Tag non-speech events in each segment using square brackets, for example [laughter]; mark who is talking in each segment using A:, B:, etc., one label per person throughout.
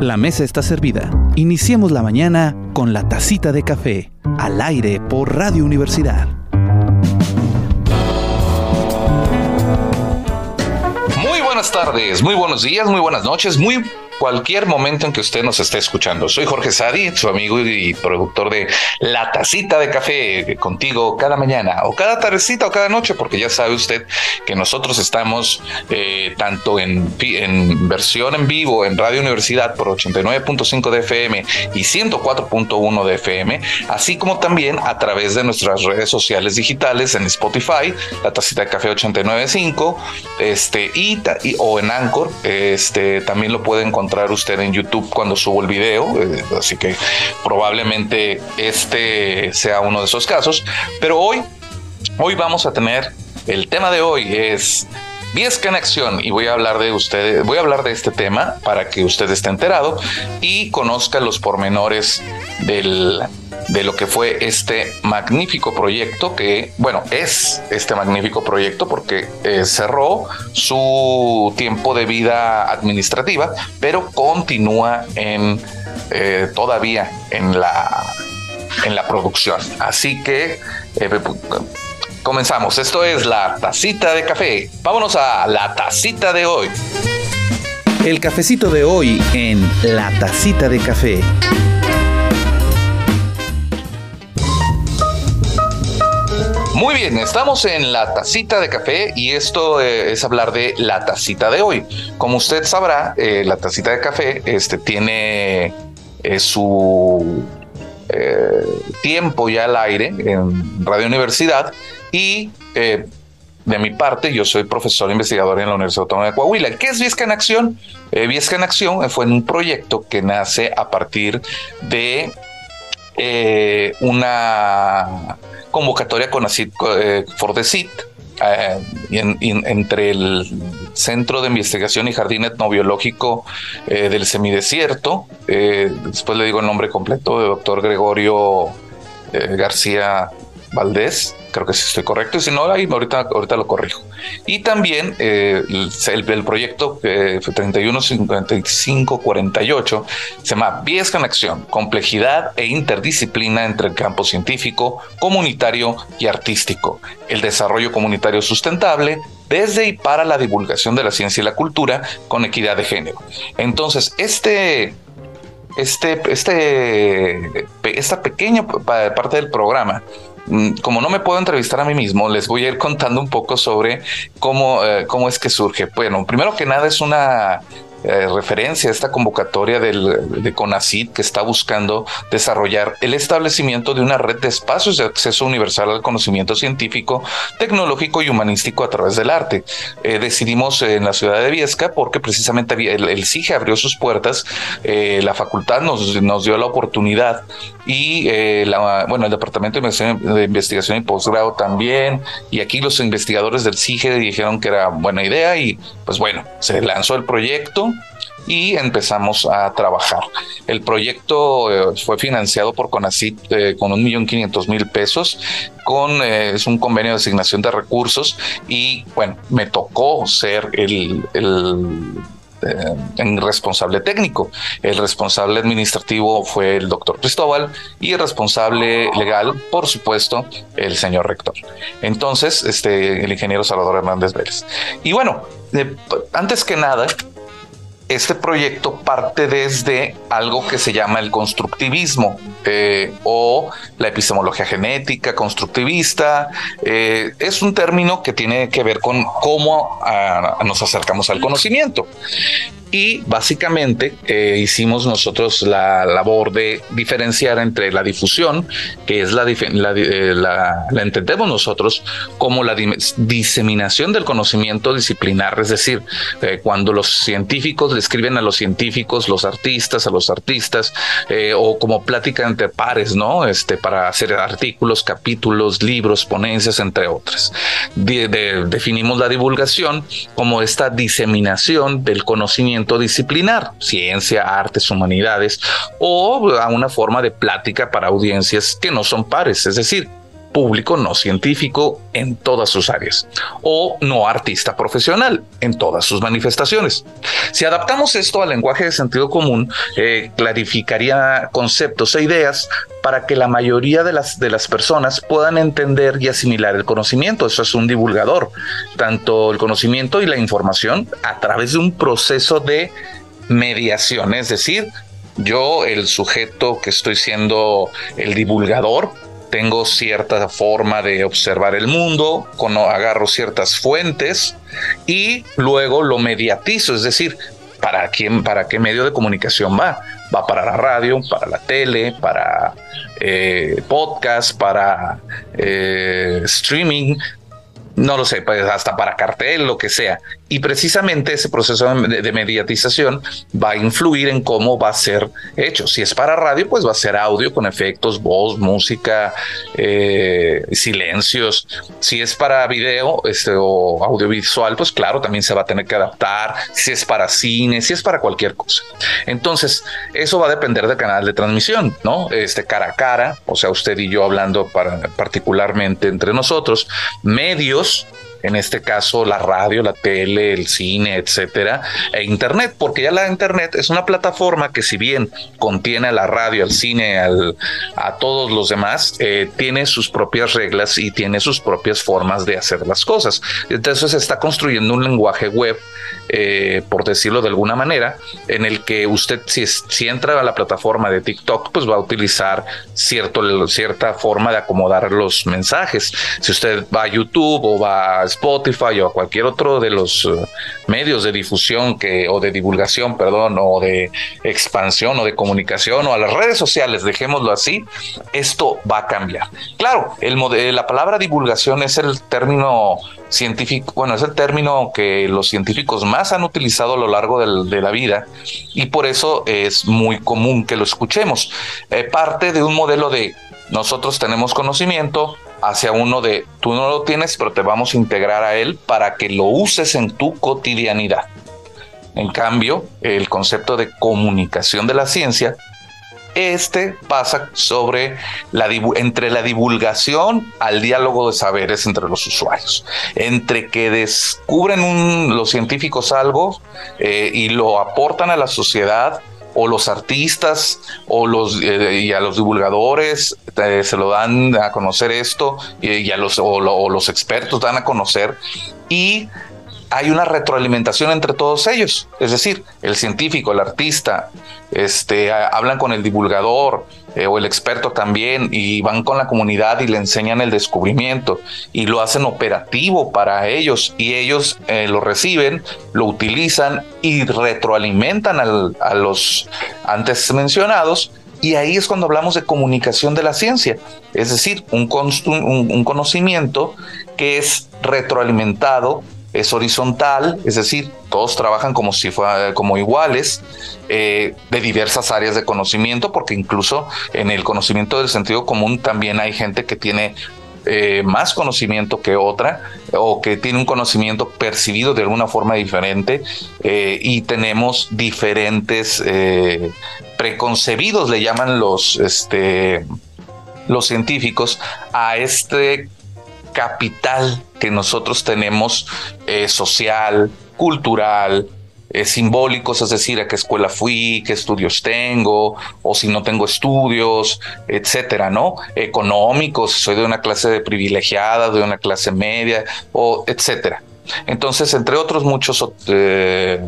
A: La mesa está servida. Iniciemos la mañana con la tacita de café, al aire por Radio Universidad.
B: Muy buenas tardes, muy buenos días, muy buenas noches, muy cualquier momento en que usted nos esté escuchando. Soy Jorge Sadi, su amigo y productor de La Tacita de Café, contigo cada mañana o cada tardecita o cada noche, porque ya sabe usted que nosotros estamos eh, tanto en, versión en vivo en Radio Universidad por 89.5 de FM y 104.1 de FM, así como también a través de nuestras redes sociales digitales en Spotify, La Tacita de Café 895, este, y, o en Anchor, este, también lo puede encontrar usted en YouTube cuando subo el video, eh, así que probablemente este sea uno de esos casos. Pero hoy, hoy vamos a tener, el tema de hoy es Viesca en acción y voy a hablar de ustedes, voy a hablar de este tema para que usted esté enterado y conozca los pormenores del, de lo que fue este magnífico proyecto que, bueno, es este magnífico proyecto porque eh, cerró su tiempo de vida administrativa, pero continúa en eh, todavía en la en la producción. Así que eh, comenzamos. Esto es la tacita de café. Vámonos a la tacita de hoy.
A: El cafecito de hoy en la tacita de café.
B: Muy bien, estamos en la tacita de café y esto eh, es hablar de la tacita de hoy. Como usted sabrá, eh, la tacita de café este, tiene eh, su tiempo ya al aire en Radio Universidad y de mi parte, yo soy profesor investigador en la Universidad Autónoma de Coahuila. ¿Qué es Viesca en Acción? Viesca en Acción fue un proyecto que nace a partir de una convocatoria con eh, for the CIT, eh, entre el Centro de Investigación y Jardín Etnobiológico eh, del Semidesierto, después le digo el nombre completo, de doctor Gregorio García Valdés, creo que sí estoy correcto, y si no, ahí ahorita, ahorita lo corrijo. Y también eh, el, el, proyecto eh, 315548 se llama Viesca en Acción, complejidad e interdisciplina entre el campo científico, comunitario y artístico, el desarrollo comunitario sustentable, desde y para la divulgación de la ciencia y la cultura con equidad de género. Entonces, este, este, este, esta pequeña parte del programa como no me puedo entrevistar a mí mismo, les voy a ir contando un poco sobre cómo, eh, cómo es que surge. Bueno, primero que nada es una eh, referencia a esta convocatoria del, de CONACID que está buscando desarrollar el establecimiento de una red de espacios de acceso universal al conocimiento científico, tecnológico y humanístico a través del arte. Eh, decidimos en la ciudad de Viesca porque precisamente el, el CIGE abrió sus puertas, eh, la facultad nos, nos dio la oportunidad y la, bueno, el Departamento de Investigación y Posgrado también, y aquí los investigadores del CIGE dijeron que era buena idea y pues bueno, se lanzó el proyecto y empezamos a trabajar. El proyecto eh, fue financiado por CONACIT eh, con un millón quinientos mil pesos, con eh, es un convenio de asignación de recursos y bueno, me tocó ser el, el responsable técnico. El responsable administrativo fue el doctor Cristóbal y el responsable legal, por supuesto, el señor rector. Entonces, este, el ingeniero Salvador Hernández Vélez. Y bueno, antes que nada, este proyecto parte desde algo que se llama el constructivismo eh, o la epistemología genética constructivista. Eh, es un término que tiene que ver con cómo ah, nos acercamos al conocimiento y básicamente eh, hicimos nosotros la labor de diferenciar entre la difusión, que es la, eh, la, entendemos nosotros como la diseminación del conocimiento disciplinar, es decir, eh, cuando los científicos le escriben a los científicos, los artistas a los artistas, o como plática entre pares, ¿no? Este, para hacer artículos, capítulos, libros, ponencias, entre otras. definimos la divulgación como esta diseminación del conocimiento disciplinar, ciencia, artes, humanidades, o a una forma de plática para audiencias que no son pares, es decir, público no científico en todas sus áreas o no artista profesional en todas sus manifestaciones. Si adaptamos esto al lenguaje de sentido común, eh, clarificaría conceptos e ideas para que la mayoría de las, de las personas puedan entender y asimilar el conocimiento. Eso es un divulgador, tanto el conocimiento y la información a través de un proceso de mediación, es decir, yo, el sujeto que estoy siendo el divulgador, tengo cierta forma de observar el mundo, agarro ciertas fuentes y luego lo mediatizo, es decir, ¿para quién, para qué medio de comunicación va? Va para la radio, para la tele, para eh, podcast, para eh, streaming, no lo sé, pues hasta para cartel, lo que sea. Y precisamente ese proceso de, mediatización va a influir en cómo va a ser hecho. Si es para radio, pues va a ser audio con efectos, voz, música, eh, silencios. Si es para video este, o audiovisual, pues claro, también se va a tener que adaptar. Si es para cine, si es para cualquier cosa. Entonces, eso va a depender del canal de transmisión, ¿no? Este cara a cara, o sea, usted y yo hablando particularmente entre nosotros, medios en este caso la radio, la tele, el cine, etcétera, e internet, porque ya la internet es una plataforma que si bien contiene a la radio, al cine, al, a todos los demás, eh, tiene sus propias reglas y tiene sus propias formas de hacer las cosas. Entonces se está construyendo un lenguaje web, eh, por decirlo de alguna manera, en el que usted si, si entra a la plataforma de TikTok, pues va a utilizar cierto, cierta forma de acomodar los mensajes. Si usted va a YouTube o va a Spotify o a cualquier otro de los eh, medios de difusión que, o de divulgación, perdón, o de expansión o de comunicación o a las redes sociales, dejémoslo así, esto va a cambiar. Claro, el, la palabra divulgación es el término científico, bueno, es el término que los científicos más han utilizado a lo largo de la vida y por eso es muy común que lo escuchemos. Eh, parte de un modelo de nosotros tenemos conocimiento, hacia uno de tú no lo tienes, pero te vamos a integrar a él para que lo uses en tu cotidianidad. En cambio, el concepto de comunicación de la ciencia, este pasa sobre la entre la divulgación al diálogo de saberes entre los usuarios, entre que descubren los científicos algo eh, y lo aportan a la sociedad o los artistas o los eh, y a los divulgadores se lo dan a conocer esto y, a los o, los expertos dan a conocer y hay una retroalimentación entre todos ellos, es decir, el científico, el artista, este, hablan con el divulgador, eh, o el experto también y van con la comunidad y le enseñan el descubrimiento y lo hacen operativo para ellos y ellos eh, lo reciben, lo utilizan y retroalimentan a los antes mencionados y ahí es cuando hablamos de comunicación de la ciencia, es decir, un, un conocimiento que es retroalimentado es horizontal, es decir, todos trabajan como si fueran como iguales eh, de diversas áreas de conocimiento, porque incluso en el conocimiento del sentido común también hay gente que tiene eh, más conocimiento que otra o que tiene un conocimiento percibido de alguna forma diferente eh, y tenemos diferentes preconcebidos, le llaman los, este, los científicos, a este capital que nosotros tenemos eh, social, cultural, eh, simbólicos, es decir, a qué escuela fui, qué estudios tengo, o si no tengo estudios, etcétera, ¿no? Económicos, soy de una clase privilegiada, de una clase media, o etcétera. Entonces, entre otros muchos eh,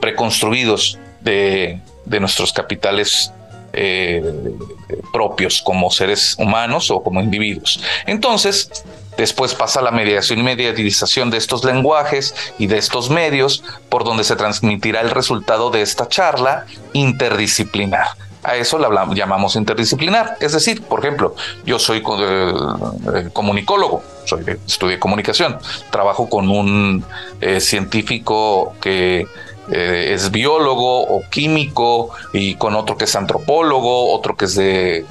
B: preconstruidos de, de, nuestros capitales propios como seres humanos o como individuos. Entonces, Después pasa la mediación y mediatización de estos lenguajes y de estos medios, por donde se transmitirá el resultado de esta charla interdisciplinar. A eso la llamamos interdisciplinar. Es decir, por ejemplo, yo soy eh, eh, comunicólogo, estudié comunicación, trabajo con un eh, científico que eh, es biólogo o químico y con otro que es antropólogo, otro que es de,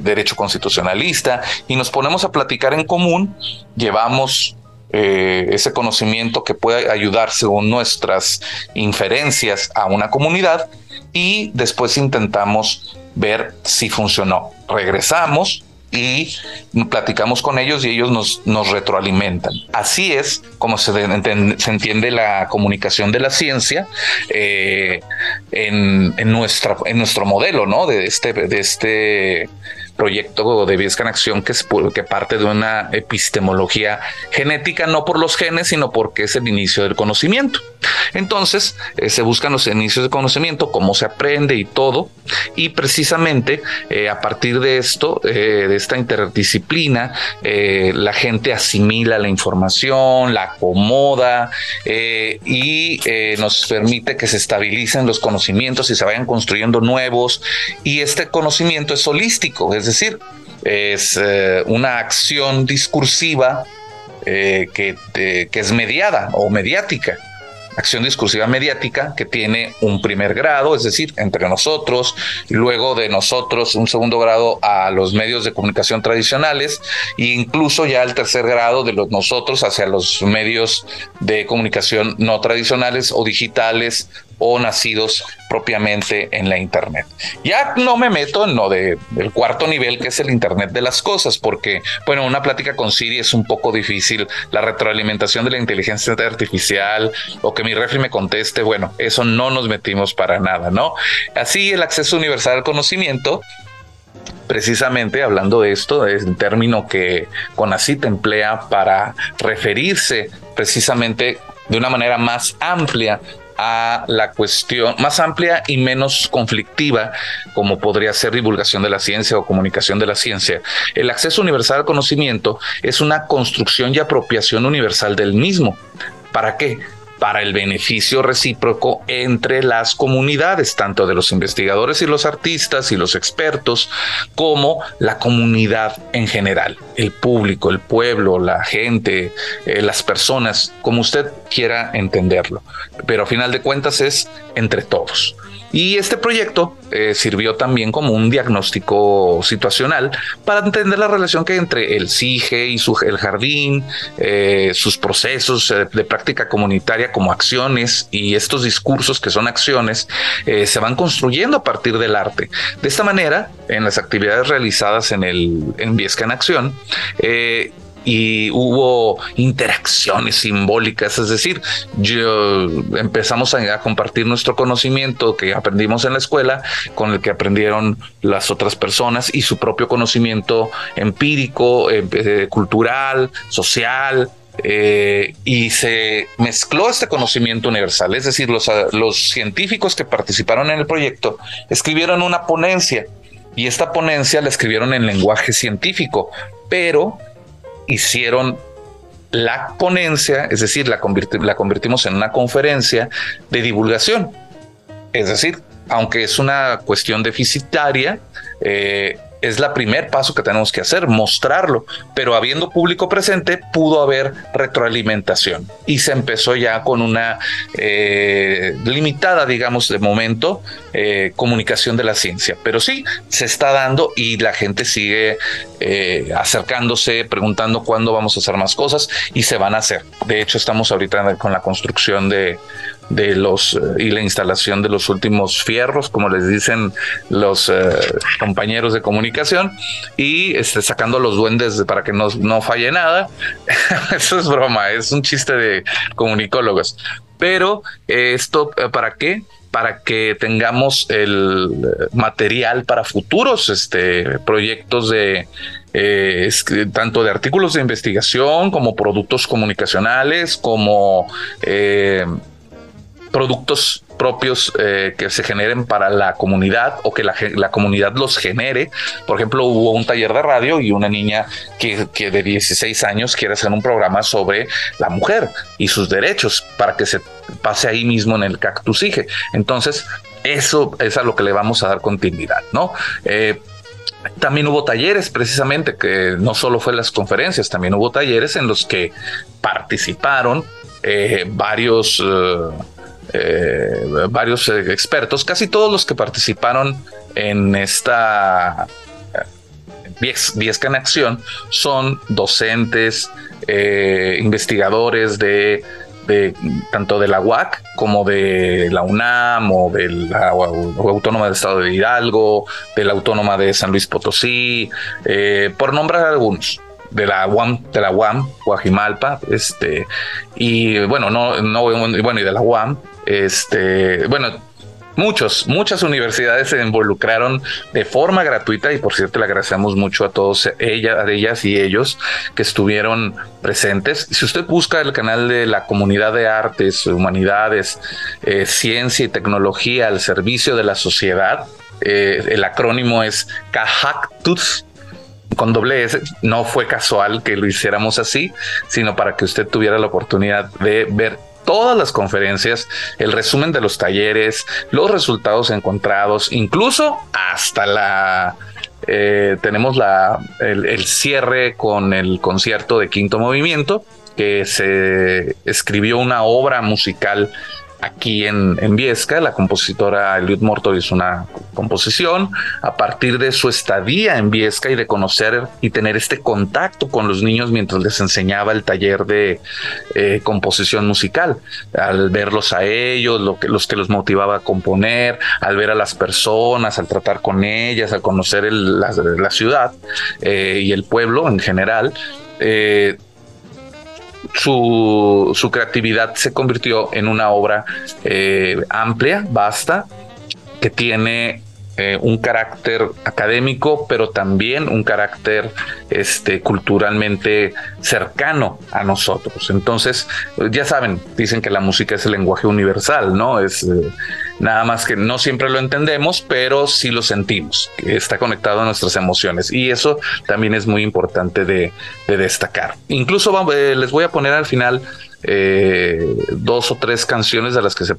B: derecho constitucionalista y nos ponemos a platicar en común, llevamos eh, ese conocimiento que puede ayudar según nuestras inferencias a una comunidad y después intentamos ver si funcionó. Regresamos y platicamos con ellos y ellos nos, nos retroalimentan. Así es como se, se entiende la comunicación de la ciencia eh, en, en, nuestra, en nuestro modelo, ¿no? De este, de este proyecto de Viesca en Acción que, es, que parte de una epistemología genética, no por los genes, sino porque es el inicio del conocimiento. Entonces, eh, se buscan los inicios de conocimiento, cómo se aprende y todo. Y precisamente eh, a partir de esto, eh, de esta interdisciplina, la gente asimila la información, la acomoda y nos permite que se estabilicen los conocimientos y se vayan construyendo nuevos. Y este conocimiento es holístico, es decir, es una acción discursiva que, que es mediada o mediática acción discursiva mediática que tiene un primer grado, es decir, entre nosotros, y luego de nosotros un segundo grado a los medios de comunicación tradicionales e incluso ya el tercer grado de los nosotros hacia los medios de comunicación no tradicionales o digitales o nacidos propiamente en la Internet. Ya no me meto en lo de, del cuarto nivel, que es el Internet de las cosas, porque, bueno, una plática con Siri es un poco difícil, la retroalimentación de la inteligencia artificial o que mi refri me conteste, bueno, eso no nos metimos para nada, ¿no? Así el acceso universal al conocimiento precisamente hablando de esto, es un término que CONACYT emplea para referirse precisamente de una manera más amplia a la cuestión más amplia y menos conflictiva, como podría ser divulgación de la ciencia o comunicación de la ciencia. El acceso universal al conocimiento es una construcción y apropiación universal del mismo. ¿Para qué? Para el beneficio recíproco entre las comunidades, tanto de los investigadores y los artistas y los expertos, como la comunidad en general, el público, el pueblo, la gente, eh, las personas, como usted quiera entenderlo. Pero a final de cuentas es entre todos. Y este proyecto eh, sirvió también como un diagnóstico situacional para entender la relación que hay entre el CIGE y su, el jardín, eh, sus procesos eh, de práctica comunitaria como acciones y estos discursos que son acciones se van construyendo a partir del arte. De esta manera, en las actividades realizadas en el en Viesca en Acción, y hubo interacciones simbólicas, es decir, yo empezamos a, compartir nuestro conocimiento que aprendimos en la escuela con el que aprendieron las otras personas y su propio conocimiento empírico, eh, eh, cultural, social, eh, y se mezcló este conocimiento universal, es decir, los, los científicos que participaron en el proyecto escribieron una ponencia y esta ponencia la escribieron en lenguaje científico, pero hicieron la ponencia, es decir, la, convertimos en una conferencia de divulgación. Es decir, aunque es una cuestión deficitaria, eh, es la primer paso que tenemos que hacer, mostrarlo, pero habiendo público presente pudo haber retroalimentación. Y se empezó ya con una eh, limitada, digamos, de momento, eh, comunicación de la ciencia, pero sí se está dando y la gente sigue eh, acercándose, preguntando cuándo vamos a hacer más cosas y se van a hacer. De hecho, estamos ahorita con la construcción de de los eh, y la instalación de los últimos fierros, como les dicen los eh, compañeros de comunicación, y este, sacando los duendes para que no, no falle nada. [laughs] Eso es broma, es un chiste de comunicólogos. Pero esto, eh, ¿para qué? para que tengamos el material para futuros este, proyectos de tanto de artículos de investigación como productos comunicacionales, como productos propios eh, que se generen para la comunidad o que la, comunidad los genere. Por ejemplo, hubo un taller de radio y una niña que, que, de 16 años quiere hacer un programa sobre la mujer y sus derechos para que se pase ahí mismo en el Cactus IGE. Entonces, eso es a lo que le vamos a dar continuidad, ¿no? Eh, también hubo talleres, precisamente, que no solo fue las conferencias, también hubo talleres en los que participaron eh, varios eh, varios eh, expertos, casi todos los que participaron en esta Viesca en Acción son docentes, eh, investigadores de de tanto de la UAC como de la UNAM o de la Autónoma del Estado de Hidalgo, de la Autónoma de San Luis Potosí, eh, por nombrar algunos de la UAM, de la UAM, Guajimalpa, este, y bueno, no, no, bueno, y de la UAM, este, bueno, muchos, muchas universidades se involucraron de forma gratuita y por cierto le agradecemos mucho a todos ella, a ellas y ellos que estuvieron presentes. Si usted busca el canal de la comunidad de artes, humanidades, eh, ciencia y tecnología al servicio de la sociedad, eh, el acrónimo es CAHACTUS con doble S. No fue casual que lo hiciéramos así, sino para que usted tuviera la oportunidad de ver todas las conferencias, el resumen de los talleres, los resultados encontrados, incluso hasta la... Eh, tenemos la, el, cierre con el concierto de quinto movimiento, que se escribió una obra musical aquí en, en Viesca. La compositora Eliud Mortor hizo una composición a partir de su estadía en Viesca y de conocer y tener este contacto con los niños mientras les enseñaba el taller de eh, composición musical. Al verlos a ellos, los que los motivaba a componer, al ver a las personas, al tratar con ellas, al conocer la, ciudad eh, y el pueblo en general. Eh, su, creatividad se convirtió en una obra eh, amplia, vasta, que tiene eh, un carácter académico, pero también un carácter este, culturalmente cercano a nosotros. Entonces, ya saben, dicen que la música es el lenguaje universal, ¿no? Es eh, nada más que no siempre lo entendemos, pero sí lo sentimos, está conectado a nuestras emociones. Y eso también es muy importante de, destacar. Incluso eh, les voy a poner al final eh, dos o tres canciones de las que se...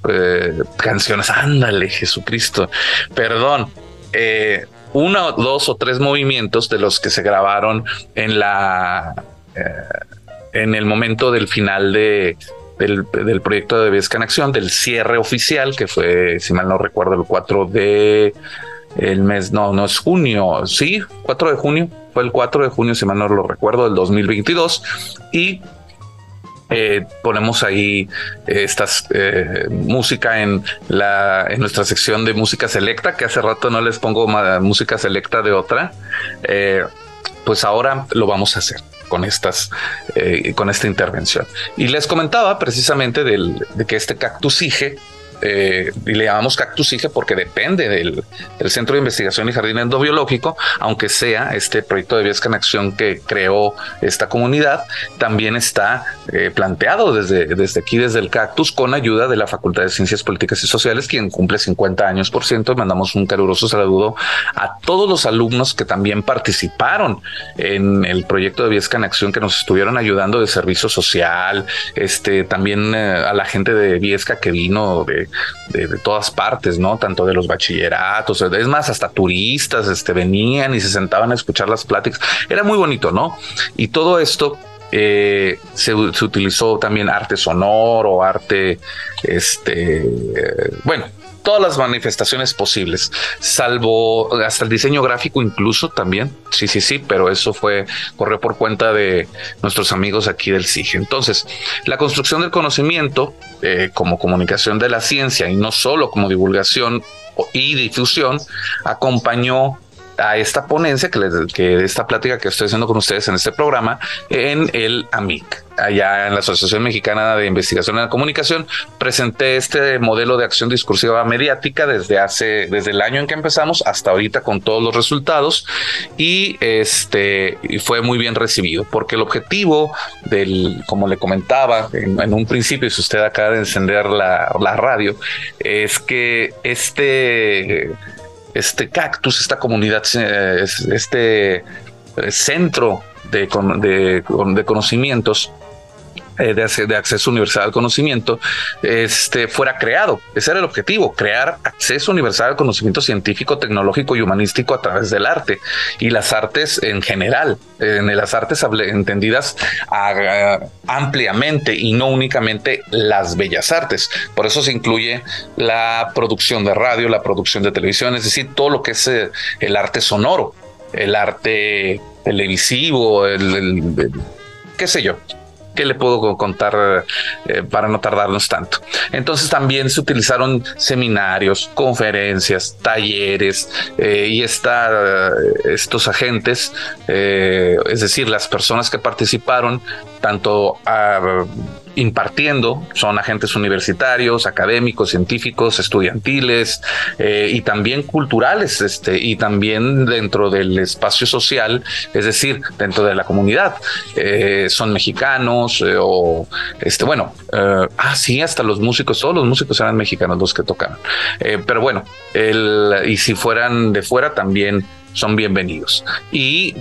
B: canciones, ándale, Jesucristo, perdón. Eh, uno, dos o tres movimientos de los que se grabaron en la... Eh, en el momento del final de, del, proyecto de Viesca en Acción, del cierre oficial, que fue, si mal no recuerdo, el 4 de el mes, no, no es junio, sí, 4 de junio, fue el 4 de junio, si mal no lo recuerdo, del 2022, y eh, ponemos ahí eh, estas eh, música en la en nuestra sección de música selecta que hace rato no les pongo música selecta de otra pues ahora lo vamos a hacer con estas con esta intervención. Y les comentaba precisamente del, de que este cactus eh, y le llamamos Cactus IGE porque depende del, Centro de Investigación y Jardín Endobiológico, aunque sea este proyecto de Viesca en Acción que creó esta comunidad, también está eh, planteado desde, desde aquí, desde el Cactus, con ayuda de la Facultad de Ciencias Políticas y Sociales, quien cumple 50 años por ciento. Mandamos un caluroso saludo a todos los alumnos que también participaron en el proyecto de Viesca en Acción, que nos estuvieron ayudando de servicio social, este, también eh, a la gente de Viesca que vino de de, todas partes, ¿no? Tanto de los bachilleratos, es más, hasta turistas este, venían y se sentaban a escuchar las pláticas. Era muy bonito, ¿no? Y todo esto eh, se, utilizó también arte sonoro, arte, este, bueno, todas las manifestaciones posibles, salvo hasta el diseño gráfico incluso también. Sí, sí, sí, pero eso fue, corrió por cuenta de nuestros amigos aquí del CIGE. Entonces, la construcción del conocimiento eh, como comunicación de la ciencia y no solo como divulgación y difusión, acompañó a esta ponencia, que, que esta plática que estoy haciendo con ustedes en este programa, en el AMIC, allá en la Asociación Mexicana de Investigación en la Comunicación, presenté este modelo de acción discursiva mediática desde hace, desde el año en que empezamos hasta ahorita con todos los resultados y este fue muy bien recibido porque el objetivo del, como le comentaba en, un principio, si usted acaba de encender la, la radio, es que este este cactus, esta comunidad, eh, este eh, centro de, de, conocimientos eh, de, acceso universal al conocimiento este, fuera creado. Ese era el objetivo, crear acceso universal al conocimiento científico, tecnológico y humanístico a través del arte y las artes en general, en las artes entendidas ampliamente y no únicamente las bellas artes. Por eso se incluye la producción de radio, la producción de televisión, es decir, todo lo que es eh, el arte sonoro, el arte televisivo, el qué sé yo, ¿qué le puedo contar eh, para no tardarnos tanto? Entonces también se utilizaron seminarios, conferencias, talleres eh, y está, estos agentes, es decir, las personas que participaron, tanto a impartiendo, son agentes universitarios, académicos, científicos, estudiantiles eh, y también culturales, este, y también dentro del espacio social, es decir, dentro de la comunidad. Eh, son mexicanos eh, o, este, bueno, ah, sí, hasta los músicos, todos los músicos eran mexicanos los que tocaban. pero bueno, el, y si fueran de fuera también son bienvenidos. Y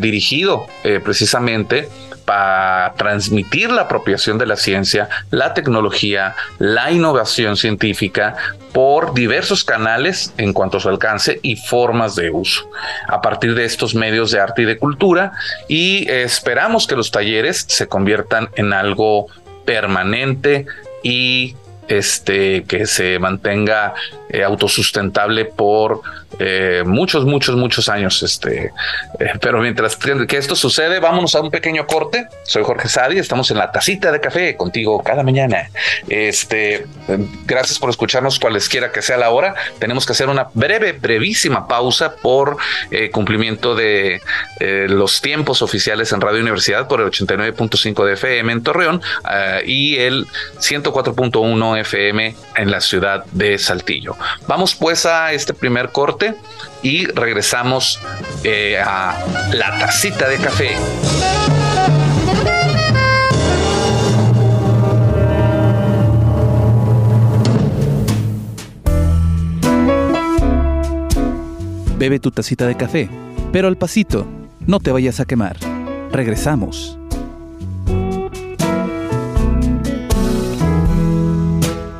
B: dirigido precisamente para transmitir la apropiación de la ciencia, la tecnología, la innovación científica por diversos canales en cuanto a su alcance y formas de uso. A partir de estos medios de arte y de cultura y esperamos que los talleres se conviertan en algo permanente y este que se mantenga eh, autosustentable por eh, muchos, muchos, muchos años. Este, eh, pero mientras que esto sucede, vámonos a un pequeño corte. Soy Jorge Sadi, estamos en la tacita de café contigo cada mañana. Este, gracias por escucharnos cualesquiera que sea la hora. Tenemos que hacer una breve, brevísima pausa por cumplimiento de los tiempos oficiales en Radio Universidad por el 89.5 de FM en Torreón y el 104.1 FM en la ciudad de Saltillo. Vamos pues a este primer corte y regresamos eh, a la tacita de café.
A: Bebe tu tacita de café, pero al pasito, no te vayas a quemar. Regresamos.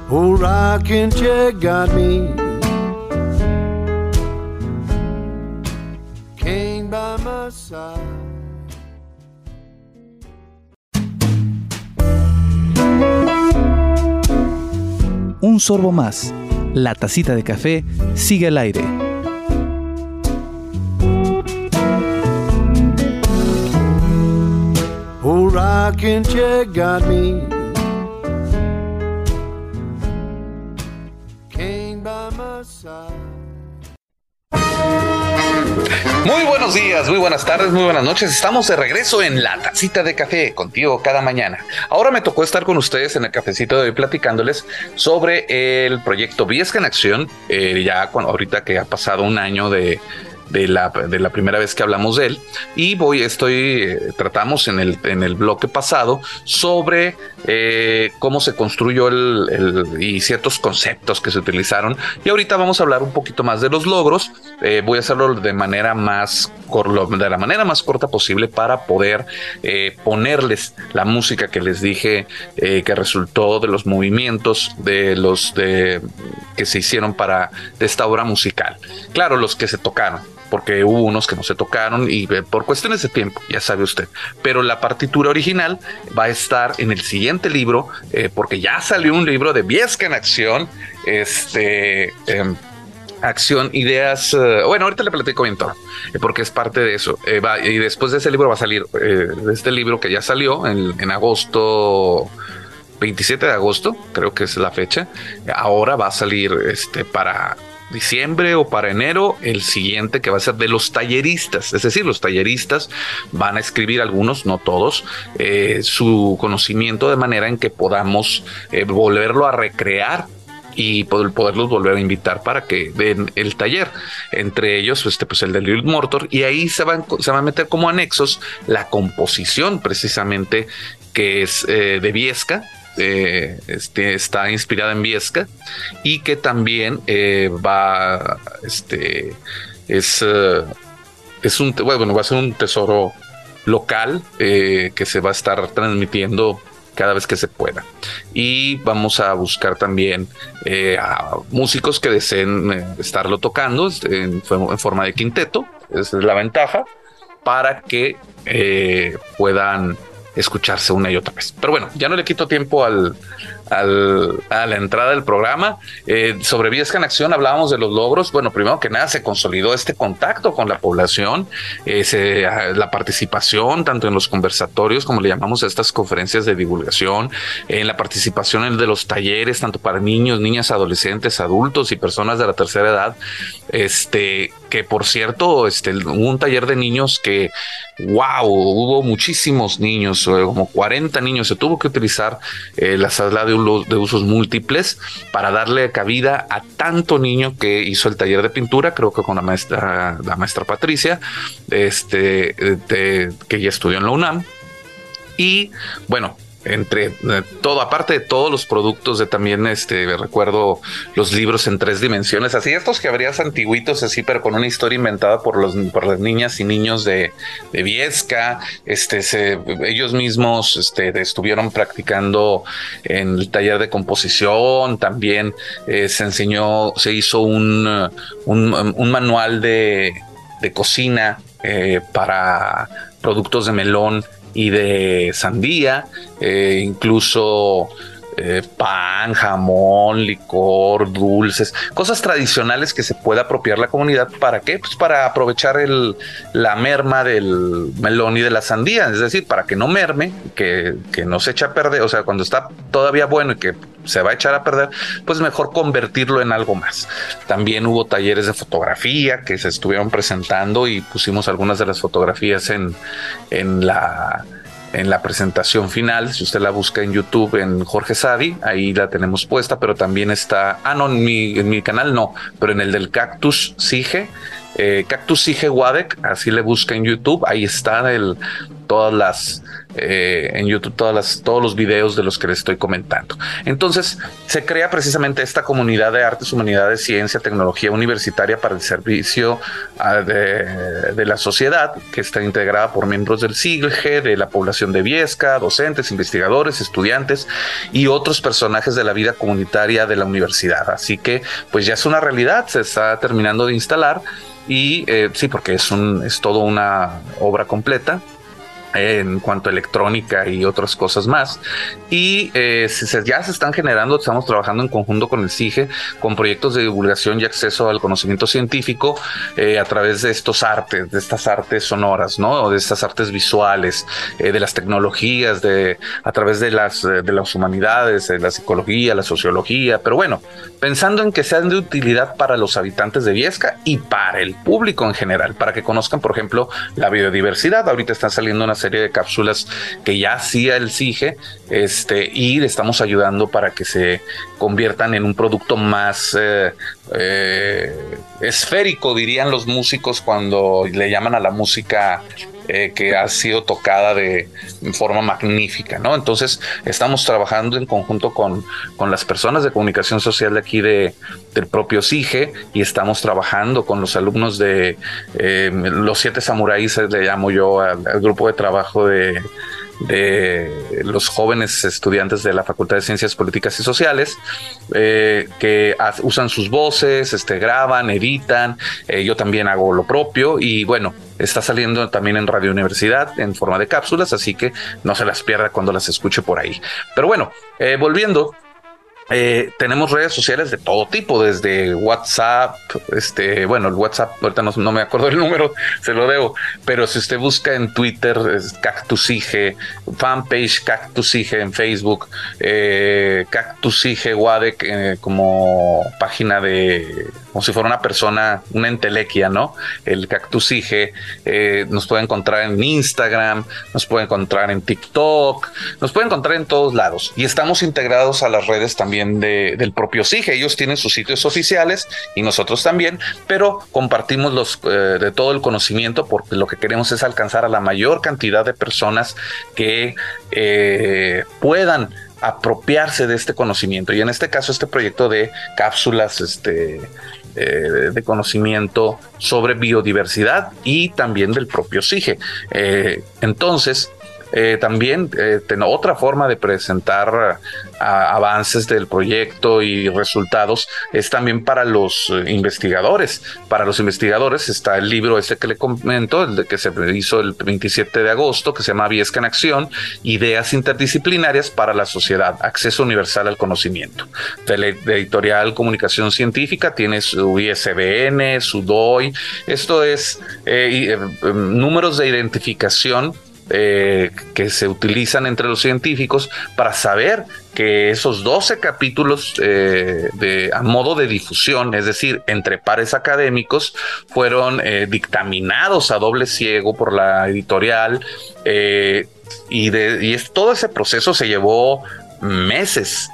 A: Old rocking chair got me. Un sorbo más. La tacita de café sigue al aire. Old rocking chair got me.
B: Muy buenos días, muy buenas tardes, muy buenas noches. Estamos de regreso en la tacita de café contigo cada mañana. Ahora me tocó estar con ustedes en el cafecito de hoy platicándoles sobre el proyecto Viesca en Acción. Eh, ya cuando, ahorita que ha pasado un año de, de la, de la primera vez que hablamos de él. Y voy, estoy, eh, tratamos en el, en el bloque pasado sobre eh, cómo se construyó el, y ciertos conceptos que se utilizaron. Y ahorita vamos a hablar un poquito más de los logros. Eh, voy a hacerlo de manera más de la manera más corta posible para poder ponerles la música que les dije que resultó de los movimientos de los de que se hicieron para de esta obra musical. Claro, los que se tocaron porque hubo unos que no se tocaron y eh, por cuestiones de tiempo, ya sabe usted. Pero la partitura original va a estar en el siguiente libro, eh, porque ya salió un libro de Viesca en acción, este... Em, acción, ideas. Eh, bueno, ahorita le platico bien todo, porque es parte de eso. y después de ese libro va a salir, este libro que ya salió en, en, agosto, 27 de agosto, creo que es la fecha. Ahora va a salir este para diciembre o para enero el siguiente que va a ser de los talleristas. Es decir, los talleristas van a escribir algunos, no todos, eh, su conocimiento de manera en que podamos eh, volverlo a recrear y poderlos volver a invitar para que den el taller. Entre ellos, este, pues el de Lil Mortor, y ahí se van, se va a meter como anexos la composición precisamente que es eh, de Viesca, eh, este, está inspirada en Viesca y que también eh, va, este, es, eh, es un, bueno, va a ser un tesoro local que se va a estar transmitiendo cada vez que se pueda. Y vamos a buscar también a músicos que deseen estarlo tocando en, forma de quinteto, esa es la ventaja, para que puedan escucharse una y otra vez. Pero bueno, ya no le quito tiempo al, a la entrada del programa. Eh, sobre Viesca en Acción hablábamos de los logros. Bueno, primero que nada se consolidó este contacto con la población, eh, la participación tanto en los conversatorios, como le llamamos a estas conferencias de divulgación, en la participación en de los talleres, tanto para niños, niñas, adolescentes, adultos y personas de la tercera edad. Este, que por cierto, este, un taller de niños que, wow, hubo muchísimos niños, eh, como 40 niños, se tuvo que utilizar la sala de de usos múltiples para darle cabida a tanto niño que hizo el taller de pintura, creo que con la maestra, la maestra Patricia, este, que ya estudió en la UNAM. Y bueno, entre eh, todo, aparte de todos los productos de también, este, recuerdo los libros en tres dimensiones, así estos que habrías antiguitos, así, pero con una historia inventada por los, por las niñas y niños de, Viesca, este, ellos mismos, este, estuvieron practicando en el taller de composición, también eh, se enseñó, se hizo un, un, un manual de, de cocina eh, para productos de melón y de sandía, eh, incluso eh, pan, jamón, licor, dulces, cosas tradicionales que se pueda apropiar la comunidad. ¿Para qué? Pues para aprovechar el, la merma del melón y de la sandía, es decir, para que no merme, que, que no se eche a perder, o sea, cuando está todavía bueno y que se va a echar a perder, pues mejor convertirlo en algo más. También hubo talleres de fotografía que se estuvieron presentando y pusimos algunas de las fotografías en, en la en la presentación final. Si usted la busca en YouTube en Jorge Sadi, ahí la tenemos puesta, pero también está, ah, no, en mi, en mi canal no, pero en el del Cactus Sige, eh, Cactus Sige Wadek, así le busca en YouTube, ahí está el, todas las eh, en YouTube todas las, todos los videos de los que les estoy comentando. Entonces se crea precisamente esta comunidad de artes, humanidades, ciencia, tecnología universitaria para el servicio ah, de, la sociedad que está integrada por miembros del SIGLG, de la población de Viesca, docentes, investigadores, estudiantes y otros personajes de la vida comunitaria de la universidad. Así que pues ya es una realidad, se está terminando de instalar y eh, sí, porque es, es todo una obra completa en cuanto a electrónica y otras cosas más. Y eh, ya se están generando, estamos trabajando en conjunto con el CIGE, con proyectos de divulgación y acceso al conocimiento científico eh, a través de estos artes, de estas artes sonoras, ¿no? O de estas artes visuales, eh, de las tecnologías, de, a través de las, de las humanidades, de la psicología, la sociología, pero bueno, pensando en que sean de utilidad para los habitantes de Viesca y para el público en general, para que conozcan, por ejemplo, la biodiversidad. Ahorita están saliendo una serie de cápsulas que ya hacía el CIGE este, y le estamos ayudando para que se conviertan en un producto más eh, eh, esférico, dirían los músicos cuando le llaman a la música eh, que ha sido tocada de forma magnífica, ¿no? Entonces estamos trabajando en conjunto con, con las personas de comunicación social de aquí de, del propio SIGE y estamos trabajando con los alumnos de los siete samuráis, le llamo yo al grupo de trabajo de de los jóvenes estudiantes de la Facultad de Ciencias Políticas y Sociales eh, que usan sus voces, este, graban, editan. Eh, yo también hago lo propio y bueno, está saliendo también en Radio Universidad en forma de cápsulas, así que no se las pierda cuando las escuche por ahí. Pero bueno, eh, volviendo eh, tenemos redes sociales de todo tipo, desde WhatsApp, este, bueno, el WhatsApp, ahorita no, me acuerdo el [laughs] número, se lo debo, pero si usted busca en Twitter, Cactusige, fanpage Cactusige en Facebook, eh, Cactusige Wadek eh, como página de como si fuera una persona, una entelequia, ¿no? El cactus eh, nos puede encontrar en Instagram, nos puede encontrar en TikTok, nos puede encontrar en todos lados. Y estamos integrados a las redes también del propio SIGE. Ellos tienen sus sitios oficiales y nosotros también, pero compartimos los, eh, de todo el conocimiento porque lo que queremos es alcanzar a la mayor cantidad de personas que eh, puedan apropiarse de este conocimiento y en este caso este proyecto de cápsulas este eh, de conocimiento sobre biodiversidad y también del propio SIGE. Eh, entonces, eh, también eh, otra forma de presentar avances del proyecto y resultados es también para los investigadores. Para los investigadores está el libro ese que le comento, el de que se hizo el 27 de agosto, que se llama Viesca en Acción, Ideas Interdisciplinarias para la Sociedad, Acceso Universal al Conocimiento. De la editorial Comunicación Científica tiene su ISBN, su DOI. Esto es números de identificación eh, que se utilizan entre los científicos para saber que esos 12 capítulos eh, de, a modo de difusión, es decir, entre pares académicos, fueron eh, dictaminados a doble ciego por la editorial y, de, y todo ese proceso se llevó meses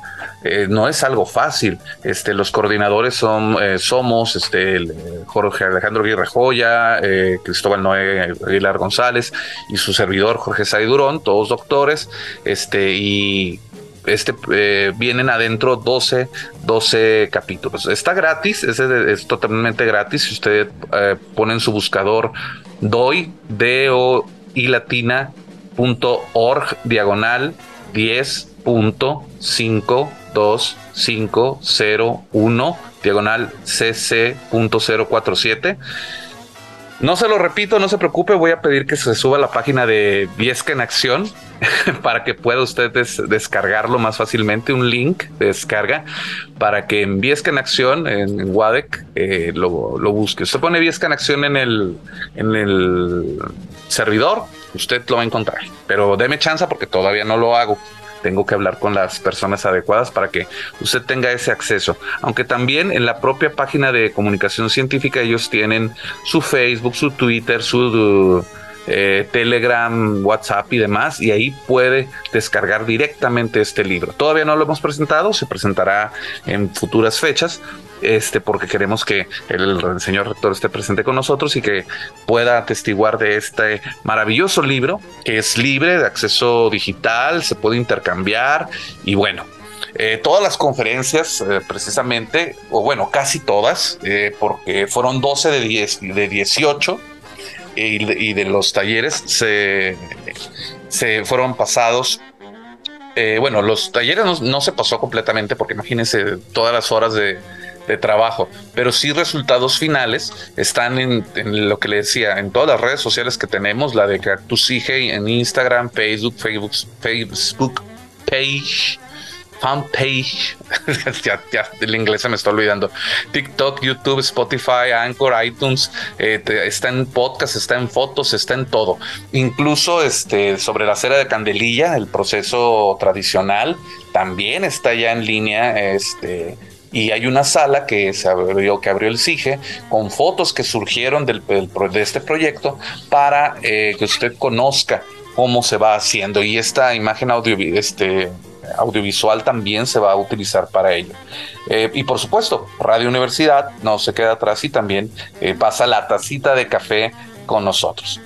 B: eh, no es algo fácil. Este, los coordinadores son, eh, somos este, eh, Jorge Alejandro Aguirre Joya, Cristóbal Noé Aguilar González y su servidor Jorge Saidurón, todos doctores, este, y este vienen adentro 12, 12 capítulos. Está gratis, es, es totalmente gratis. Si usted pone en su buscador doy, d o y latina punto org diagonal 10.5 2501 diagonal cc.047. No se lo repito, no se preocupe, voy a pedir que se suba a la página de Viesca en Acción para que pueda usted descargarlo más fácilmente, un link de descarga para que en Viesca en Acción, en, WADEC, eh, lo, busque. Usted pone Viesca en Acción en el, en el servidor, usted lo va a encontrar, pero deme chance porque todavía no lo hago tengo que hablar con las personas adecuadas para que usted tenga ese acceso. Aunque también en la propia página de comunicación científica ellos tienen su Facebook, su Twitter, su... Eh, Telegram, WhatsApp y demás, y ahí puede descargar directamente este libro. Todavía no lo hemos presentado, se presentará en futuras fechas, este, porque queremos que el, señor rector esté presente con nosotros y que pueda atestiguar de este maravilloso libro, que es libre de acceso digital, se puede intercambiar y bueno, eh, todas las conferencias, eh, precisamente, o bueno, casi todas, eh, porque fueron 12 de, 10, de 18 y de, los talleres se, se fueron pasados. bueno, los talleres no, no, se pasó completamente porque imagínense todas las horas de, trabajo, pero sí resultados finales están en, lo que le decía, en todas las redes sociales que tenemos, la de Cactus Sige en Instagram, Facebook, Facebook, Facebook Page, fanpage, [laughs] ya, ya el inglés se me está olvidando, TikTok, YouTube, Spotify, Anchor, iTunes, eh, está en podcast, está en fotos, está en todo. Incluso este, sobre la cera de candelilla, el proceso tradicional, también está ya en línea, este, y hay una sala que se abrió, que abrió el CIGE con fotos que surgieron del, de este proyecto para eh, que usted conozca cómo se va haciendo y esta imagen este, audiovisual también se va a utilizar para ello. Eh, y por supuesto, Radio Universidad no se queda atrás y también eh, pasa la tacita de café con nosotros.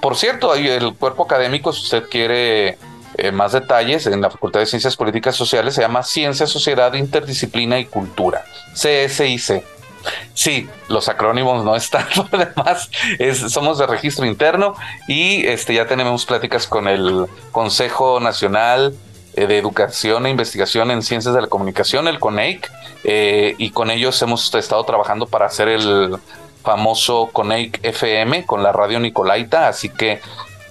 B: por cierto, el cuerpo académico, si usted quiere eh, más detalles en la Facultad de Ciencias Políticas Sociales, se llama Ciencia, Sociedad, Interdisciplina y Cultura, CSIC. Sí, los acrónimos no están, [laughs] además somos de registro interno y este, ya tenemos pláticas con el Consejo Nacional eh, de Educación e Investigación en Ciencias de la Comunicación, el CONEIC, eh, y con ellos hemos estado trabajando para hacer el famoso CONEIC FM con la radio Nicolaita, así que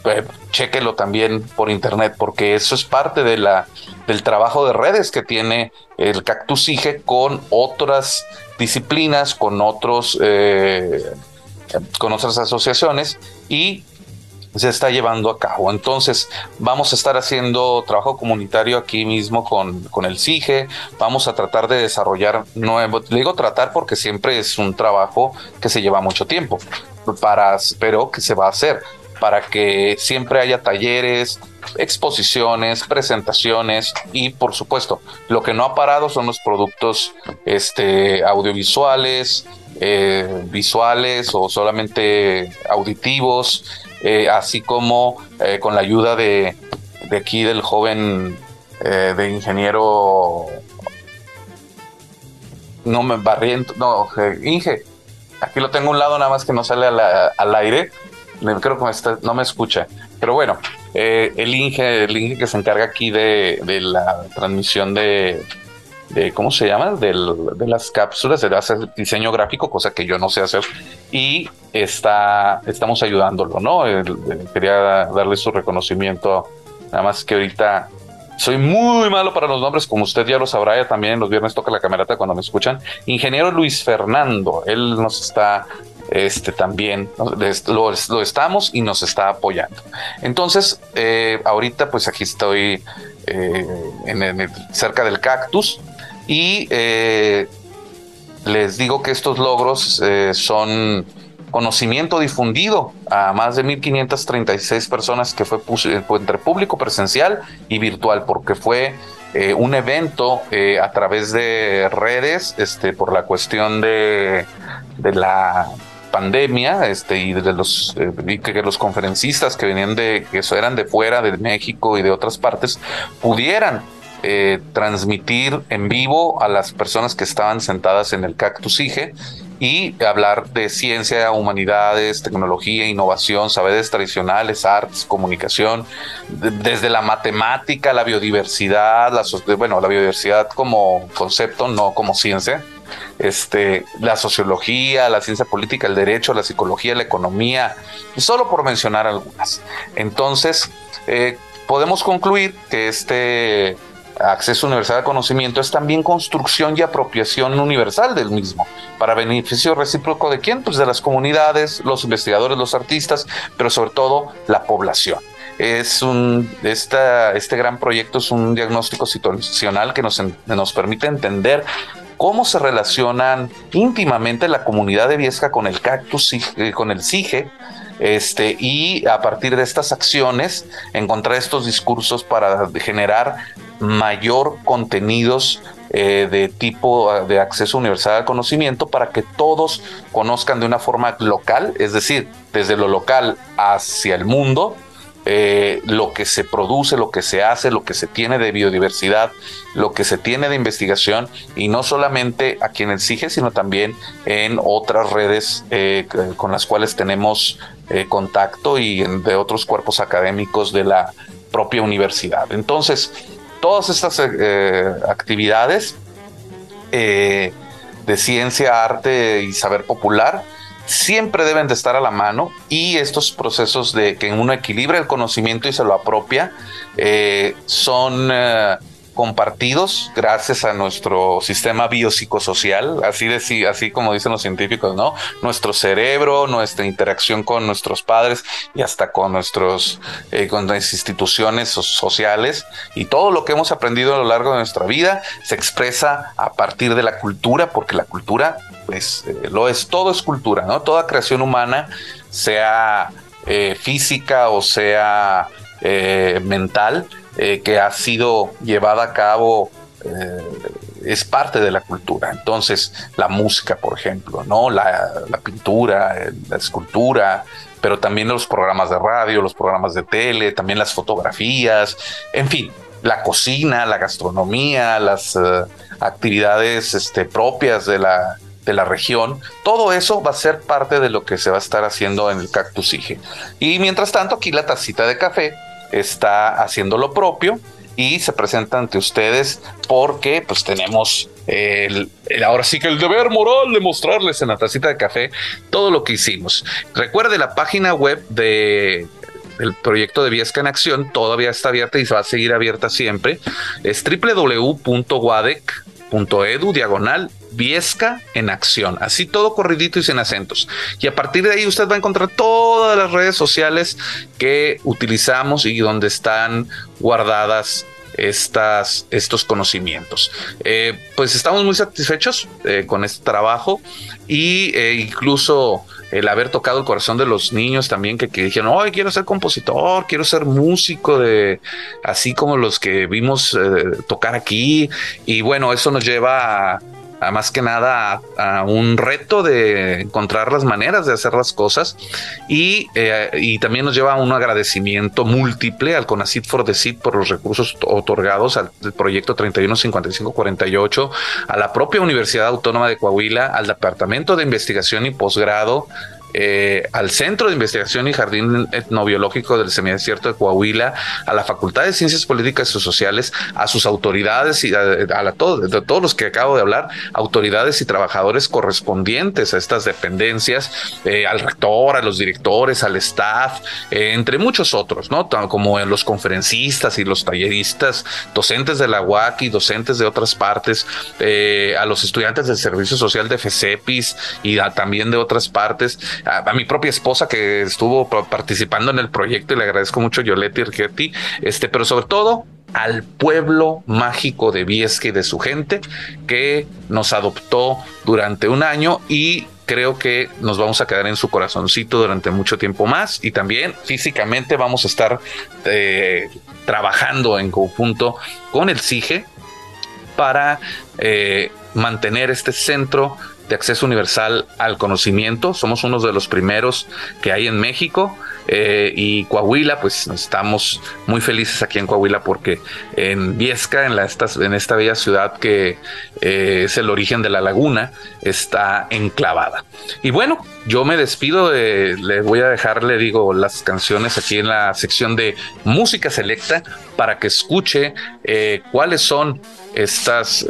B: eh, chequelo también por internet, porque eso es parte de la, del trabajo de redes que tiene el Cactus IGE con otras disciplinas, con otros eh, con otras asociaciones y se está llevando a cabo. Entonces, vamos a estar haciendo trabajo comunitario aquí mismo con, con el CIGE. Vamos a tratar de desarrollar nuevo. digo tratar porque siempre es un trabajo que se lleva mucho tiempo, para, pero que se va a hacer para que siempre haya talleres, exposiciones, presentaciones y por supuesto, lo que no ha parado son los productos este, audiovisuales, eh, visuales o solamente auditivos, eh, así como eh, con la ayuda de, aquí del joven de ingeniero no me barriento, no, Inge, aquí lo tengo a un lado nada más que no sale al aire creo que no me escucha. Pero bueno, eh, el Inge, el Inge que se encarga aquí de, la transmisión de, de, ¿cómo se llama? de las cápsulas, de hacer diseño gráfico, cosa que yo no sé hacer, y está, estamos ayudándolo, ¿no? quería darle su reconocimiento, nada más que ahorita soy muy malo para los nombres, como usted ya lo sabrá, ya también los viernes toca la camerata cuando me escuchan. Ingeniero Luis Fernando, él nos está este también lo, estamos y nos está apoyando. Entonces, eh, ahorita pues aquí estoy eh, cerca del cactus y eh, les digo que estos logros son conocimiento difundido a más de 1.536 personas que fue, entre público presencial y virtual, porque fue un evento a través de redes este, por la cuestión de, de la pandemia este, y de los eh, que los conferencistas que venían de que eran de fuera de México y de otras partes pudieran eh, transmitir en vivo a las personas que estaban sentadas en el Cactus IGE y hablar de ciencia, humanidades, tecnología, innovación, saberes tradicionales, artes, comunicación, desde la matemática, la biodiversidad, la, bueno, la biodiversidad como concepto, no como ciencia, este, la sociología, la ciencia política, el derecho, la psicología, la economía, solo por mencionar algunas. Entonces, eh, podemos concluir que este acceso universal al conocimiento es también construcción y apropiación universal del mismo, para beneficio recíproco de quién? Pues de las comunidades, los investigadores, los artistas, pero sobre todo la población es un, este gran proyecto es un diagnóstico situacional que nos, nos permite entender cómo se relacionan íntimamente la comunidad de Viesca con el cactus, eh, con el CIGE, este, y a partir de estas acciones encontrar estos discursos para generar mayor contenidos eh, de tipo de acceso universal al conocimiento para que todos conozcan de una forma local, es decir, desde lo local hacia el mundo, eh, lo que se produce, lo que se hace, lo que se tiene de biodiversidad, lo que se tiene de investigación y no solamente aquí en el CIGE, sino también en otras redes eh, con las cuales tenemos eh, contacto y de otros cuerpos académicos de la propia universidad. Entonces, todas estas actividades de ciencia, arte y saber popular, siempre deben de estar a la mano y estos procesos de que uno equilibra el conocimiento y se lo apropia eh, son eh, compartidos gracias a nuestro sistema biopsicosocial, así, de, así como dicen los científicos, ¿no? Nuestro cerebro, nuestra interacción con nuestros padres y hasta con nuestros eh, con las instituciones sociales y todo lo que hemos aprendido a lo largo de nuestra vida se expresa a partir de la cultura, porque la cultura, eh, lo es, todo es cultura, ¿no? Toda creación humana, sea eh, física o sea mental, eh, que ha sido llevada a cabo es parte de la cultura. Entonces, la música, por ejemplo, ¿no? La, pintura, la escultura, pero también los programas de radio, los programas de tele, también las fotografías, en fin, la cocina, la gastronomía, las actividades este, propias de la, de la región, todo eso va a ser parte de lo que se va a estar haciendo en el Cactus IGE. Y mientras tanto, aquí la tacita de café está haciendo lo propio y se presenta ante ustedes porque pues tenemos el, ahora sí que el deber moral de mostrarles en la tacita de café todo lo que hicimos. Recuerde la página web de el proyecto de Viesca en Acción todavía está abierta y se va a seguir abierta siempre. Es www.wadec.edu diagonal Viesca en acción, así todo corridito y sin acentos. Y a partir de ahí usted va a encontrar todas las redes sociales que utilizamos y donde están guardadas estas, estos conocimientos. Eh, pues estamos muy satisfechos eh, con este trabajo y eh, incluso el haber tocado el corazón de los niños también que, que dijeron, hoy quiero ser compositor, quiero ser músico de así como los que vimos tocar aquí. Y bueno, eso nos lleva a más que nada a, un reto de encontrar las maneras de hacer las cosas. Y, eh, y también nos lleva a un agradecimiento múltiple al CONACIT for the CIT por los recursos otorgados al proyecto 315548, a la propia Universidad Autónoma de Coahuila, al Departamento de Investigación y Posgrado eh, al Centro de Investigación y Jardín Etnobiológico del Semidesierto de Coahuila, a la Facultad de Ciencias Políticas y Sociales, a sus autoridades y a, todos, todos los que acabo de hablar, autoridades y trabajadores correspondientes a estas dependencias, eh, al rector, a los directores, al staff, eh, entre muchos otros, ¿no? Como los conferencistas y los talleristas, docentes de la UAC y docentes de otras partes, a los estudiantes del Servicio Social de FECEPIS y también de otras partes a, mi propia esposa que estuvo participando en el proyecto y le agradezco mucho Yoleti Ergetti, este, pero sobre todo al pueblo mágico de Viesca y de su gente que nos adoptó durante un año y creo que nos vamos a quedar en su corazoncito durante mucho tiempo más y también físicamente vamos a estar eh, trabajando en conjunto con el CIGE para eh, mantener este centro de acceso universal al conocimiento. Somos uno de los primeros que hay en México. Eh, y Coahuila, pues estamos muy felices aquí en Coahuila porque en Viesca, en, la, esta, en esta bella ciudad que eh, es el origen de la laguna, está enclavada. Y bueno, yo me despido, le voy a dejar, le digo, las canciones aquí en la sección de música selecta para que escuche eh, cuáles son estas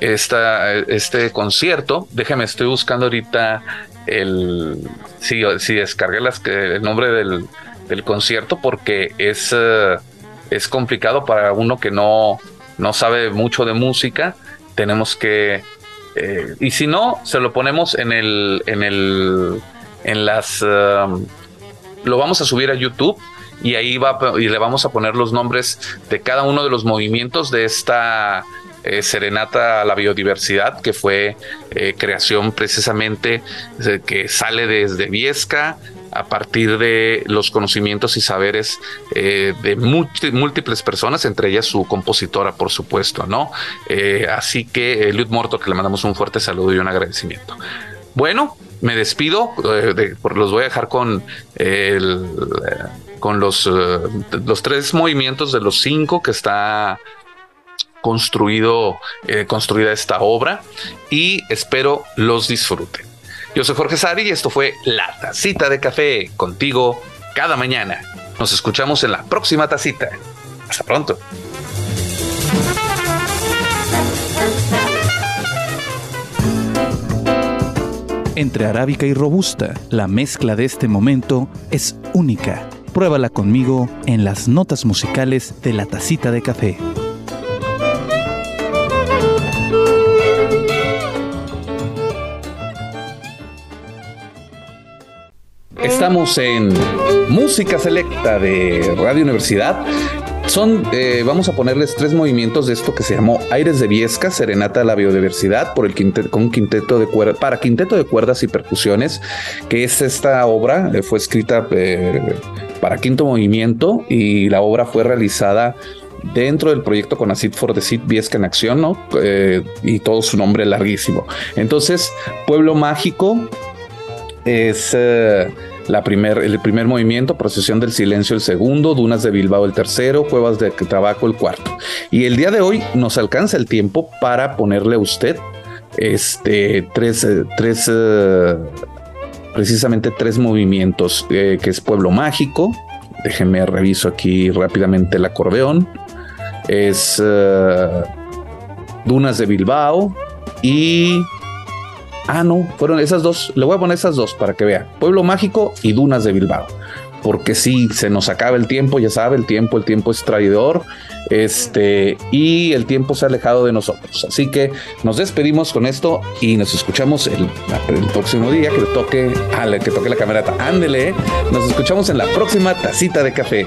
B: esta, este concierto. Déjame, estoy buscando ahorita el. Si, si descargué las, el nombre del, del concierto porque es, eh, es complicado para uno que no, no sabe mucho de música. Tenemos que. Eh, y si no, se lo ponemos en el. en el. en las. Um, lo vamos a subir a YouTube y ahí va y le vamos a poner los nombres de cada uno de los movimientos de esta eh, Serenata a la Biodiversidad, que fue eh, creación precisamente que sale desde Viesca a partir de los conocimientos y saberes eh, de múltiples personas, entre ellas su compositora, por supuesto, ¿no? así que, Lud Morto, que le mandamos un fuerte saludo y un agradecimiento. Bueno, me despido, los voy a dejar con con los, los tres movimientos de los cinco que está construido, eh, construida esta obra y espero los disfruten. Yo soy Jorge Sari y esto fue La Tacita de Café contigo cada mañana. Nos escuchamos en la próxima tacita. Hasta pronto.
A: Entre arábica y robusta, la mezcla de este momento es única. Pruébala conmigo en las notas musicales de la tacita de café.
B: Estamos en Música Selecta de Radio Universidad. Son, eh, vamos a ponerles tres movimientos de esto que se llamó Aires de Viesca, Serenata a la Biodiversidad, por el quinteto, con quinteto de cuerdas, para quinteto de cuerdas y percusiones, que es esta obra, eh, fue escrita eh, para quinto movimiento y la obra fue realizada dentro del proyecto con Acid for the Seed Viesca en Acción, ¿no? y todo su nombre larguísimo. Entonces, Pueblo Mágico es la primer, el primer movimiento, Procesión del Silencio el segundo, Dunas de Bilbao el tercero, Cuevas de Tabaco el cuarto. Y el día de hoy nos alcanza el tiempo para ponerle a usted este, tres, eh, tres eh, precisamente tres movimientos, eh, que es Pueblo Mágico, déjeme reviso aquí rápidamente el acordeón, es Dunas de Bilbao y Ah, no, fueron esas dos. Le voy a poner esas dos para que vea. Pueblo Mágico y Dunas de Bilbao. Porque sí, se nos acaba el tiempo, ya sabe, el tiempo, el tiempo es traidor. Este, y el tiempo se ha alejado de nosotros. Así que nos despedimos con esto y nos escuchamos el, próximo día que toque, ah, que toque la camerata. Ándele, nos escuchamos en la próxima tacita de café.